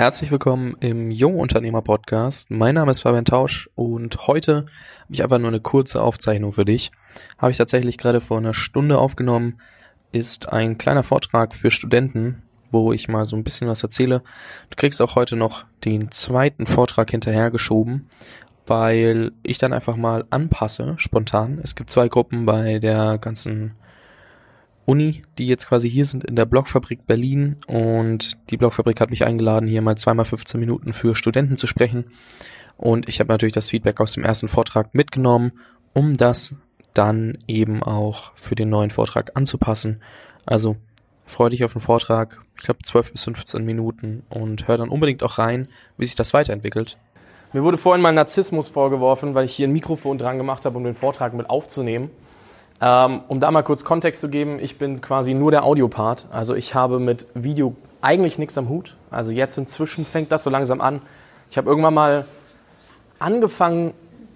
Herzlich willkommen im Jungunternehmer Podcast. Mein Name ist Fabian Tausch und heute habe ich einfach nur eine kurze Aufzeichnung für dich. Habe ich tatsächlich gerade vor einer Stunde aufgenommen. Ist ein kleiner Vortrag für Studenten, wo ich mal so ein bisschen was erzähle. Du kriegst auch heute noch den zweiten Vortrag hinterhergeschoben, weil ich dann einfach mal anpasse, spontan. Es gibt zwei Gruppen bei der ganzen Uni, die jetzt quasi hier sind in der Blockfabrik Berlin und die Blockfabrik hat mich eingeladen, hier mal zweimal 15 Minuten für Studenten zu sprechen. Und ich habe natürlich das Feedback aus dem ersten Vortrag mitgenommen, um das dann eben auch für den neuen Vortrag anzupassen. Also freue dich auf den Vortrag, ich glaube 12 bis 15 Minuten und hör dann unbedingt auch rein, wie sich das weiterentwickelt. Mir wurde vorhin mal Narzissmus vorgeworfen, weil ich hier ein Mikrofon dran gemacht habe, um den Vortrag mit aufzunehmen. Ähm, um da mal kurz Kontext zu geben, ich bin quasi nur der Audiopart. Also ich habe mit Video eigentlich nichts am Hut. Also jetzt inzwischen fängt das so langsam an. Ich habe irgendwann mal angefangen,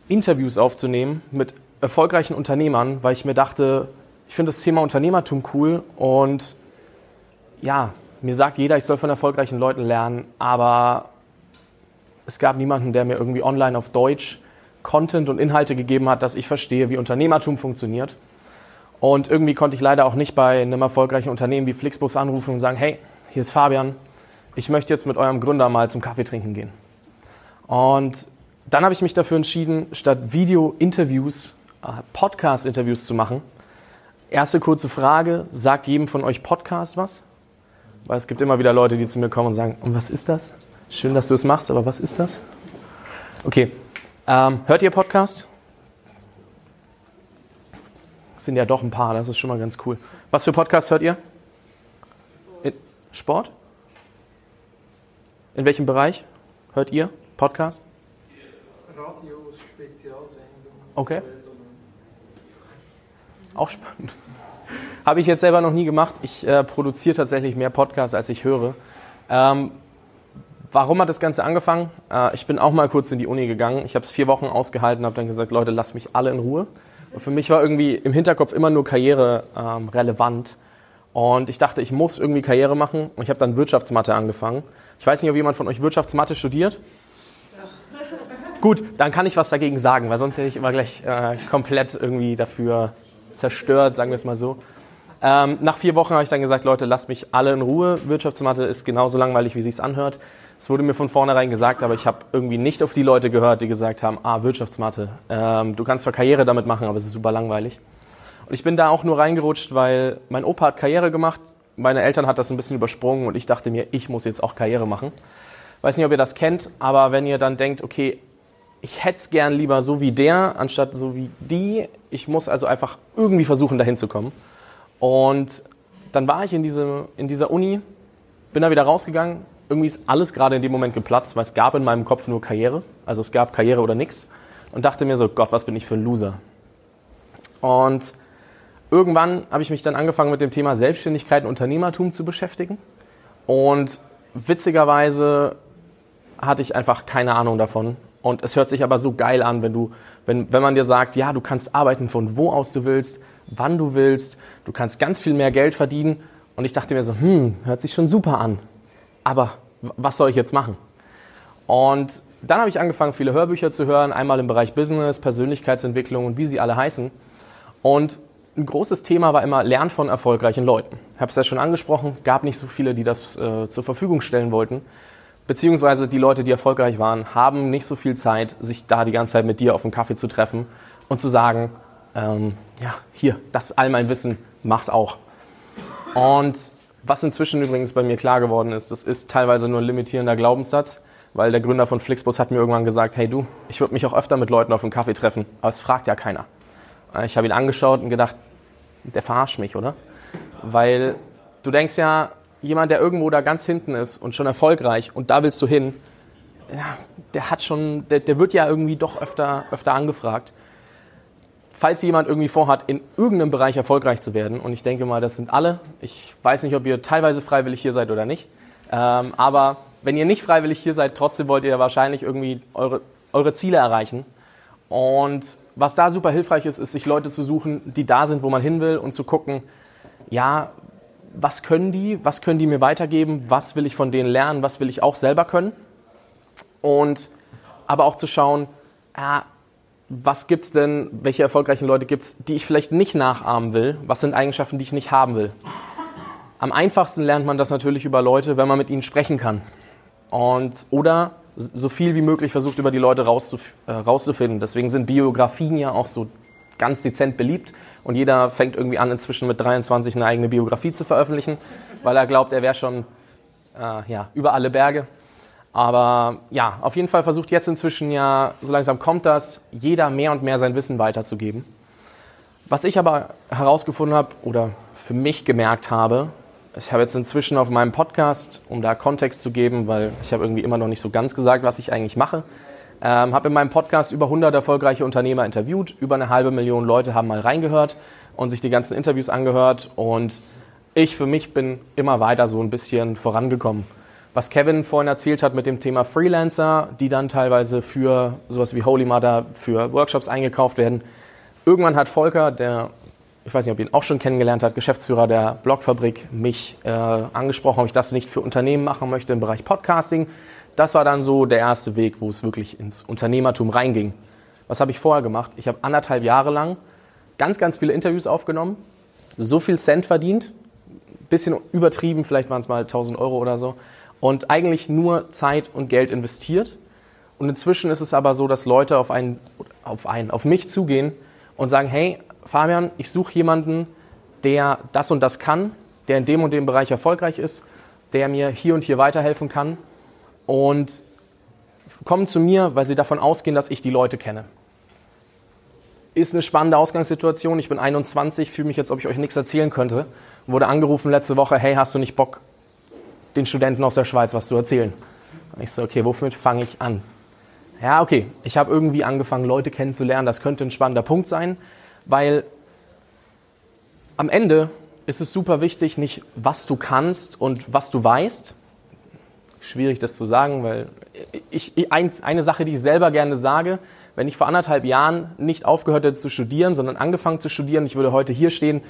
Interviews aufzunehmen mit erfolgreichen Unternehmern, weil ich mir dachte, ich finde das Thema Unternehmertum cool und ja, mir sagt jeder, ich soll von erfolgreichen Leuten lernen, aber es gab niemanden, der mir irgendwie online auf Deutsch Content und Inhalte gegeben hat, dass ich verstehe, wie Unternehmertum funktioniert. Und irgendwie konnte ich leider auch nicht bei einem erfolgreichen Unternehmen wie Flixbus anrufen und sagen, hey, hier ist Fabian, ich möchte jetzt mit eurem Gründer mal zum Kaffee trinken gehen. Und dann habe ich mich dafür entschieden, statt Video-Interviews, äh, Podcast-Interviews zu machen. Erste kurze Frage, sagt jedem von euch Podcast was? Weil es gibt immer wieder Leute, die zu mir kommen und sagen, und was ist das? Schön, dass du es machst, aber was ist das? Okay, ähm, hört ihr Podcast? Sind ja doch ein paar, das ist schon mal ganz cool. Was für Podcasts hört ihr? In Sport? In welchem Bereich hört ihr Podcast? Radios, Spezialsendungen. Okay. Auch spannend. Habe ich jetzt selber noch nie gemacht. Ich äh, produziere tatsächlich mehr Podcasts, als ich höre. Ähm, warum hat das Ganze angefangen? Äh, ich bin auch mal kurz in die Uni gegangen. Ich habe es vier Wochen ausgehalten, habe dann gesagt, Leute, lasst mich alle in Ruhe. Und für mich war irgendwie im Hinterkopf immer nur Karriere ähm, relevant. Und ich dachte, ich muss irgendwie Karriere machen. Und ich habe dann Wirtschaftsmathe angefangen. Ich weiß nicht, ob jemand von euch Wirtschaftsmathe studiert. Ja. Gut, dann kann ich was dagegen sagen, weil sonst hätte ich immer gleich äh, komplett irgendwie dafür zerstört, sagen wir es mal so. Ähm, nach vier Wochen habe ich dann gesagt, Leute, lasst mich alle in Ruhe. Wirtschaftsmathe ist genauso langweilig, wie sich's anhört. Es wurde mir von vornherein gesagt, aber ich habe irgendwie nicht auf die Leute gehört, die gesagt haben, ah, Wirtschaftsmathe, ähm, du kannst zwar Karriere damit machen, aber es ist super langweilig. Und ich bin da auch nur reingerutscht, weil mein Opa hat Karriere gemacht, meine Eltern hat das ein bisschen übersprungen und ich dachte mir, ich muss jetzt auch Karriere machen. Weiß nicht, ob ihr das kennt, aber wenn ihr dann denkt, okay, ich hätte es gern lieber so wie der, anstatt so wie die, ich muss also einfach irgendwie versuchen, dahin zu kommen. Und dann war ich in, diese, in dieser Uni, bin da wieder rausgegangen, irgendwie ist alles gerade in dem Moment geplatzt, weil es gab in meinem Kopf nur Karriere. Also es gab Karriere oder nichts. Und dachte mir so, Gott, was bin ich für ein Loser. Und irgendwann habe ich mich dann angefangen mit dem Thema Selbstständigkeit und Unternehmertum zu beschäftigen. Und witzigerweise hatte ich einfach keine Ahnung davon. Und es hört sich aber so geil an, wenn du, wenn, wenn man dir sagt, ja, du kannst arbeiten von wo aus du willst, wann du willst, du kannst ganz viel mehr Geld verdienen. Und ich dachte mir so, hm, hört sich schon super an aber was soll ich jetzt machen? Und dann habe ich angefangen, viele Hörbücher zu hören, einmal im Bereich Business, Persönlichkeitsentwicklung und wie sie alle heißen. Und ein großes Thema war immer Lernen von erfolgreichen Leuten. Ich habe es ja schon angesprochen, gab nicht so viele, die das äh, zur Verfügung stellen wollten. Beziehungsweise die Leute, die erfolgreich waren, haben nicht so viel Zeit, sich da die ganze Zeit mit dir auf einen Kaffee zu treffen und zu sagen, ähm, ja, hier, das ist all mein Wissen, mach's auch. Und was inzwischen übrigens bei mir klar geworden ist, das ist teilweise nur ein limitierender Glaubenssatz, weil der Gründer von Flixbus hat mir irgendwann gesagt, hey du, ich würde mich auch öfter mit Leuten auf einen Kaffee treffen, aber es fragt ja keiner. Äh, ich habe ihn angeschaut und gedacht, der verarscht mich, oder? Weil du denkst ja, jemand, der irgendwo da ganz hinten ist und schon erfolgreich und da willst du hin, ja, der hat schon, der, der wird ja irgendwie doch öfter, öfter angefragt falls jemand irgendwie vorhat, in irgendeinem Bereich erfolgreich zu werden, und ich denke mal, das sind alle, ich weiß nicht, ob ihr teilweise freiwillig hier seid oder nicht, ähm, aber wenn ihr nicht freiwillig hier seid, trotzdem wollt ihr wahrscheinlich irgendwie eure, eure Ziele erreichen. Und was da super hilfreich ist, ist, sich Leute zu suchen, die da sind, wo man hin will und zu gucken, ja, was können die, was können die mir weitergeben, was will ich von denen lernen, was will ich auch selber können. Und aber auch zu schauen, äh, was gibt's denn, welche erfolgreichen Leute gibt's, die ich vielleicht nicht nachahmen will, was sind Eigenschaften, die ich nicht haben will. Am einfachsten lernt man das natürlich über Leute, wenn man mit ihnen sprechen kann. Und, oder so viel wie möglich versucht, über die Leute rauszuf äh, rauszufinden. Deswegen sind Biografien ja auch so ganz dezent beliebt. Und jeder fängt irgendwie an, inzwischen mit 23 eine eigene Biografie zu veröffentlichen, weil er glaubt, er wäre schon äh, ja, über alle Berge. Aber ja, auf jeden Fall versucht jetzt inzwischen ja, so langsam kommt das, jeder mehr und mehr sein Wissen weiterzugeben. Was ich aber herausgefunden habe oder für mich gemerkt habe, ich habe jetzt inzwischen auf meinem Podcast, um da Kontext zu geben, weil ich habe irgendwie immer noch nicht so ganz gesagt, was ich eigentlich mache, ähm, habe in meinem Podcast über 100 erfolgreiche Unternehmer interviewt. Über eine halbe Million Leute haben mal reingehört und sich die ganzen Interviews angehört. Und ich für mich bin immer weiter so ein bisschen vorangekommen. Was Kevin vorhin erzählt hat mit dem Thema Freelancer, die dann teilweise für sowas wie Holy Mother, für Workshops eingekauft werden. Irgendwann hat Volker, der ich weiß nicht, ob ihr ihn auch schon kennengelernt habt, Geschäftsführer der Blogfabrik, mich äh, angesprochen, ob ich das nicht für Unternehmen machen möchte im Bereich Podcasting. Das war dann so der erste Weg, wo es wirklich ins Unternehmertum reinging. Was habe ich vorher gemacht? Ich habe anderthalb Jahre lang ganz, ganz viele Interviews aufgenommen, so viel Cent verdient, bisschen übertrieben, vielleicht waren es mal 1000 Euro oder so, und eigentlich nur Zeit und Geld investiert. Und inzwischen ist es aber so, dass Leute auf einen, auf einen, auf mich zugehen und sagen, hey, Fabian, ich suche jemanden, der das und das kann, der in dem und dem Bereich erfolgreich ist, der mir hier und hier weiterhelfen kann und kommen zu mir, weil sie davon ausgehen, dass ich die Leute kenne. Ist eine spannende Ausgangssituation. Ich bin 21, fühle mich jetzt, ob ich euch nichts erzählen könnte. Wurde angerufen letzte Woche, hey, hast du nicht Bock, den Studenten aus der Schweiz was zu erzählen? Und ich so, okay, womit fange ich an? Ja, okay, ich habe irgendwie angefangen, Leute kennenzulernen. Das könnte ein spannender Punkt sein weil am Ende ist es super wichtig, nicht was du kannst und was du weißt. Schwierig das zu sagen, weil ich, ich, eine Sache, die ich selber gerne sage, wenn ich vor anderthalb Jahren nicht aufgehört hätte zu studieren, sondern angefangen zu studieren, ich würde heute hier stehen,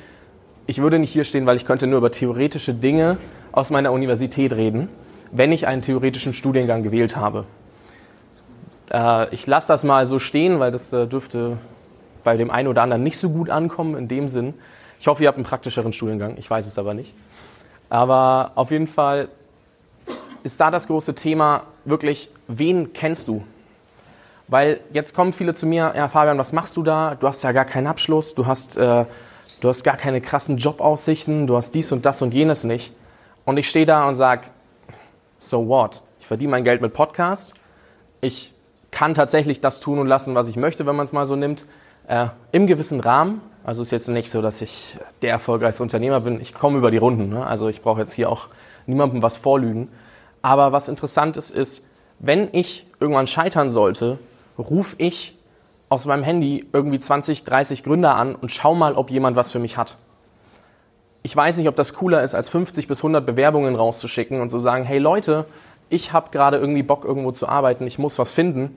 ich würde nicht hier stehen, weil ich könnte nur über theoretische Dinge aus meiner Universität reden, wenn ich einen theoretischen Studiengang gewählt habe. Äh, ich lasse das mal so stehen, weil das äh, dürfte bei dem einen oder anderen nicht so gut ankommen in dem Sinn. Ich hoffe, ihr habt einen praktischeren Studiengang, ich weiß es aber nicht. Aber auf jeden Fall ist da das große Thema wirklich, wen kennst du? Weil jetzt kommen viele zu mir, ja Fabian, was machst du da? Du hast ja gar keinen Abschluss, du hast, äh, du hast gar keine krassen Jobaussichten, du hast dies und das und jenes nicht. Und ich stehe da und sage, so what? Ich verdiene mein Geld mit Podcast. Ich kann tatsächlich das tun und lassen, was ich möchte, wenn man es mal so nimmt äh, im gewissen Rahmen. Also ist jetzt nicht so, dass ich der erfolgreichste Unternehmer bin. Ich komme über die Runden. Ne? Also ich brauche jetzt hier auch niemandem was vorlügen. Aber was interessant ist, ist, wenn ich irgendwann scheitern sollte, rufe ich aus meinem Handy irgendwie 20, 30 Gründer an und schau mal, ob jemand was für mich hat. Ich weiß nicht, ob das cooler ist, als 50 bis 100 Bewerbungen rauszuschicken und zu sagen, hey Leute, ich habe gerade irgendwie Bock, irgendwo zu arbeiten, ich muss was finden.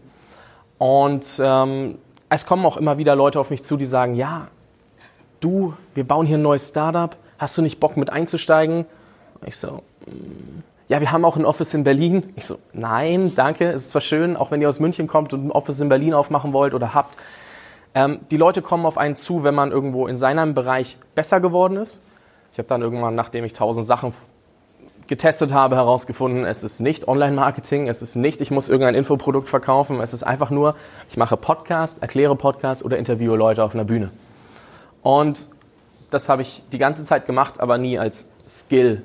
Und ähm, es kommen auch immer wieder Leute auf mich zu, die sagen, ja, du, wir bauen hier ein neues Startup, hast du nicht Bock mit einzusteigen? Ich so, mm, ja, wir haben auch ein Office in Berlin. Ich so, nein, danke, es ist zwar schön, auch wenn ihr aus München kommt und ein Office in Berlin aufmachen wollt oder habt. Ähm, die Leute kommen auf einen zu, wenn man irgendwo in seinem Bereich besser geworden ist. Ich habe dann irgendwann, nachdem ich tausend Sachen getestet habe, herausgefunden, es ist nicht Online-Marketing, es ist nicht, ich muss irgendein Infoprodukt verkaufen, es ist einfach nur, ich mache Podcast, erkläre Podcast oder interviewe Leute auf einer Bühne. Und das habe ich die ganze Zeit gemacht, aber nie als Skill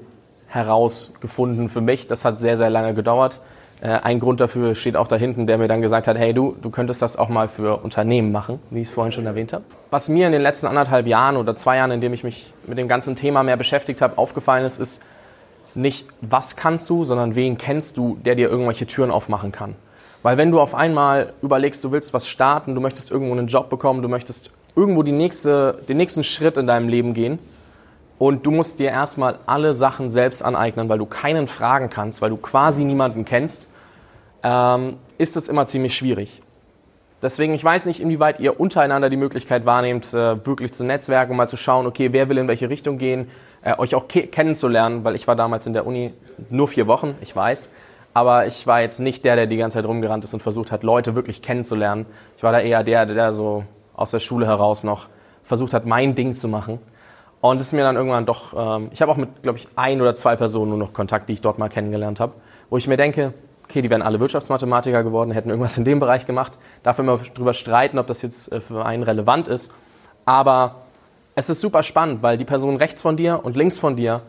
herausgefunden für mich. Das hat sehr, sehr lange gedauert. Äh, ein Grund dafür steht auch da hinten, der mir dann gesagt hat, hey du, du könntest das auch mal für Unternehmen machen, wie ich es vorhin schon erwähnt habe. Was mir in den letzten anderthalb Jahren oder zwei Jahren, in dem ich mich mit dem ganzen Thema mehr beschäftigt habe, aufgefallen ist, ist, nicht, was kannst du, sondern wen kennst du, der dir irgendwelche Türen aufmachen kann. Weil wenn du auf einmal überlegst, du willst was starten, du möchtest irgendwo einen Job bekommen, du möchtest irgendwo die nächste, den nächsten Schritt in deinem Leben gehen und du musst dir erstmal alle Sachen selbst aneignen, weil du keinen fragen kannst, weil du quasi niemanden kennst, ähm, ist es immer ziemlich schwierig. Deswegen, ich weiß nicht, inwieweit ihr untereinander die Möglichkeit wahrnehmt, äh, wirklich zu netzwerken, mal zu schauen, okay, wer will in welche Richtung gehen, äh, euch auch kennenzulernen, weil ich war damals in der Uni nur vier Wochen, ich weiß. Aber ich war jetzt nicht der, der die ganze Zeit rumgerannt ist und versucht hat, Leute wirklich kennenzulernen. Ich war da eher der, der so aus der Schule heraus noch versucht hat, mein Ding zu machen. Und es ist mir dann irgendwann doch, ähm, ich habe auch mit, glaube ich, ein oder zwei Personen nur noch Kontakt, die ich dort mal kennengelernt habe, wo ich mir denke, okay, die wären alle Wirtschaftsmathematiker geworden, hätten irgendwas in dem Bereich gemacht. Darf immer drüber streiten, ob das jetzt äh, für einen relevant ist. Aber es ist super spannend, weil die Person rechts von dir und links von dir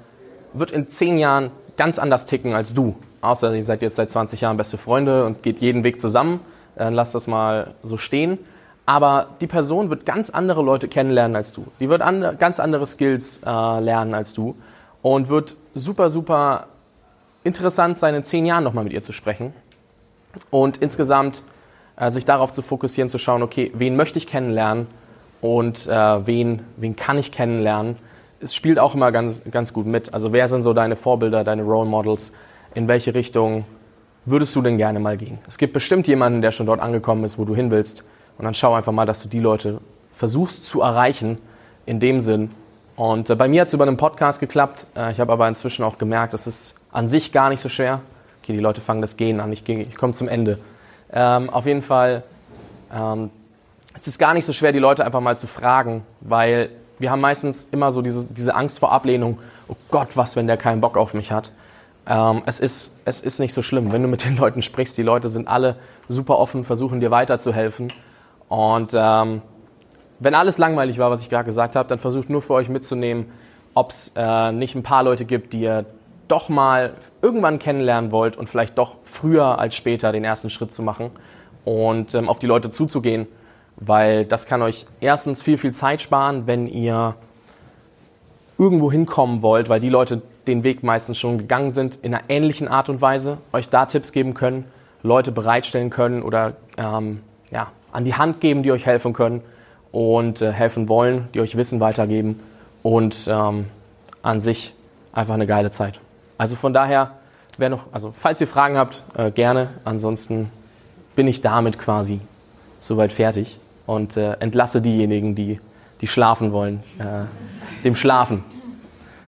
wird in zehn Jahren ganz anders ticken als du. Außer ihr seid jetzt seit 20 Jahren beste Freunde und geht jeden Weg zusammen. Dann lasst das mal so stehen. Aber die Person wird ganz andere Leute kennenlernen als du. Die wird an, ganz andere Skills äh, lernen als du und wird super, super interessant sein, in zehn Jahren nochmal mit ihr zu sprechen. Und insgesamt äh, sich darauf zu fokussieren, zu schauen, okay, wen möchte ich kennenlernen und äh, wen, wen kann ich kennenlernen. Es spielt auch immer ganz, ganz gut mit. Also wer sind so deine Vorbilder, deine Role Models? In welche Richtung würdest du denn gerne mal gehen? Es gibt bestimmt jemanden, der schon dort angekommen ist, wo du hin willst. Und dann schau einfach mal, dass du die Leute versuchst zu erreichen in dem Sinn. Und äh, bei mir hat es über einen Podcast geklappt. Äh, ich habe aber inzwischen auch gemerkt, es ist an sich gar nicht so schwer. Okay, die Leute fangen das Gehen an. Ich, ich komme zum Ende. Ähm, auf jeden Fall, ähm, es ist gar nicht so schwer, die Leute einfach mal zu fragen, weil wir haben meistens immer so diese, diese Angst vor Ablehnung. Oh Gott, was, wenn der keinen Bock auf mich hat? Ähm, es, ist, es ist nicht so schlimm, wenn du mit den Leuten sprichst. Die Leute sind alle super offen, versuchen dir weiterzuhelfen. Und ähm, wenn alles langweilig war, was ich gerade gesagt habe, dann versucht nur für euch mitzunehmen, ob es äh, nicht ein paar Leute gibt, die ihr doch mal irgendwann kennenlernen wollt und vielleicht doch früher als später den ersten Schritt zu machen und ähm, auf die Leute zuzugehen, weil das kann euch erstens viel, viel Zeit sparen, wenn ihr irgendwo hinkommen wollt, weil die Leute den Weg meistens schon gegangen sind, in einer ähnlichen Art und Weise, euch da Tipps geben können, Leute bereitstellen können oder ähm, ja, an die Hand geben, die euch helfen können und äh, helfen wollen, die euch Wissen weitergeben und ähm, an sich einfach eine geile Zeit. Also von daher, wer noch, also falls ihr Fragen habt, äh, gerne. Ansonsten bin ich damit quasi soweit fertig und äh, entlasse diejenigen, die, die schlafen wollen, äh, dem Schlafen.